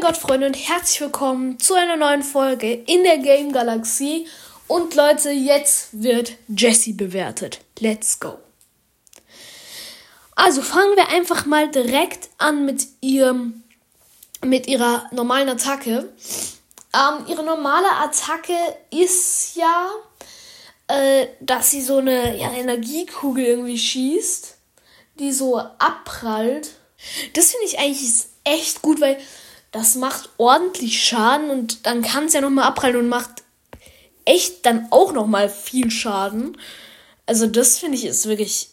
mein Gott, Freunde, und herzlich willkommen zu einer neuen Folge in der Game Galaxie. Und Leute, jetzt wird Jessie bewertet. Let's go. Also fangen wir einfach mal direkt an mit ihrem, mit ihrer normalen Attacke. Ähm, ihre normale Attacke ist ja, äh, dass sie so eine ja, Energiekugel irgendwie schießt, die so abprallt. Das finde ich eigentlich echt gut, weil das macht ordentlich Schaden und dann kann es ja nochmal abprallen und macht echt dann auch nochmal viel Schaden. Also das finde ich ist wirklich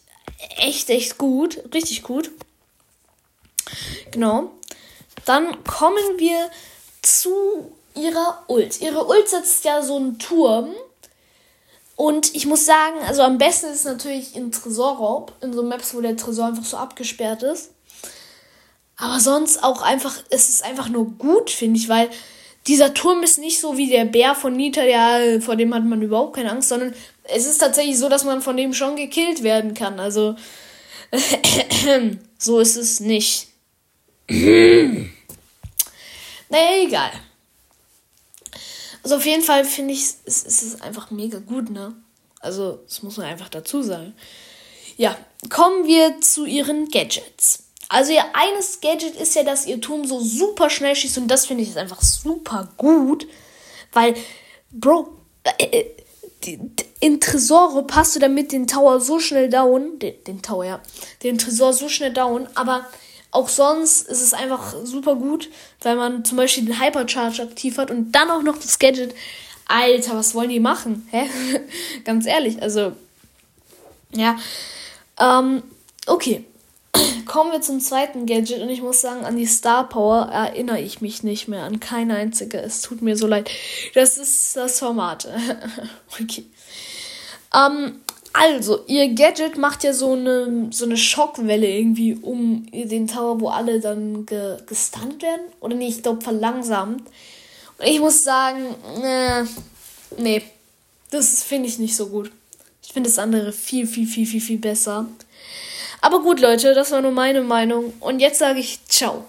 echt, echt gut. Richtig gut. Genau. Dann kommen wir zu ihrer Ult. Ihre Ult setzt ja so einen Turm. Und ich muss sagen, also am besten ist es natürlich in Tresorraub, in so Maps, wo der Tresor einfach so abgesperrt ist. Aber sonst auch einfach, es ist einfach nur gut, finde ich, weil dieser Turm ist nicht so wie der Bär von Nita, ja, vor dem hat man überhaupt keine Angst, sondern es ist tatsächlich so, dass man von dem schon gekillt werden kann. Also, so ist es nicht. naja, egal. Also auf jeden Fall finde ich, es, es ist einfach mega gut, ne? Also, das muss man einfach dazu sagen. Ja, kommen wir zu ihren Gadgets. Also ihr eines Gadget ist ja, dass ihr Turm so super schnell schießt und das finde ich jetzt einfach super gut, weil, Bro, äh, äh in Tresore passt du damit den Tower so schnell down, den, den Tower, ja, den Tresor so schnell down, aber auch sonst ist es einfach super gut, weil man zum Beispiel den Hypercharge aktiv hat und dann auch noch das Gadget. Alter, was wollen die machen? Hä? Ganz ehrlich, also, ja. Ähm, okay kommen wir zum zweiten Gadget und ich muss sagen, an die Star Power erinnere ich mich nicht mehr an keine einzige. Es tut mir so leid. Das ist das Format. okay. Ähm, also, ihr Gadget macht ja so eine, so eine Schockwelle irgendwie um den Tower, wo alle dann ge gestunt werden. Oder nee, ich glaube verlangsamt. Und ich muss sagen, äh, nee, das finde ich nicht so gut. Ich finde das andere viel, viel, viel, viel, viel besser. Aber gut, Leute, das war nur meine Meinung. Und jetzt sage ich ciao.